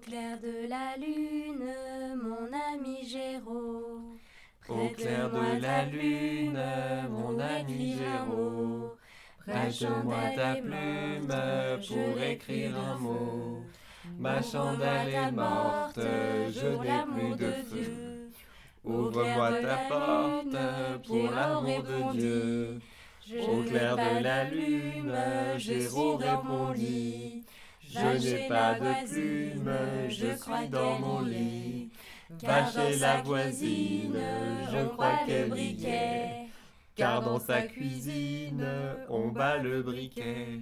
clair de la lune, mon ami Géraud. Au clair de la lune, mon ami Géraud. Prête-moi ta plume pour écrire un mot. Ma chandelle est morte, je n'ai plus de feu. Ouvre-moi ta porte pour l'amour de Dieu. Au clair de la lune, Géraud répondit. Je n'ai pas de plume, je suis dans mon lit. Va chez la voisine, je crois qu'elle briquet. Car dans sa cuisine, on bat le briquet.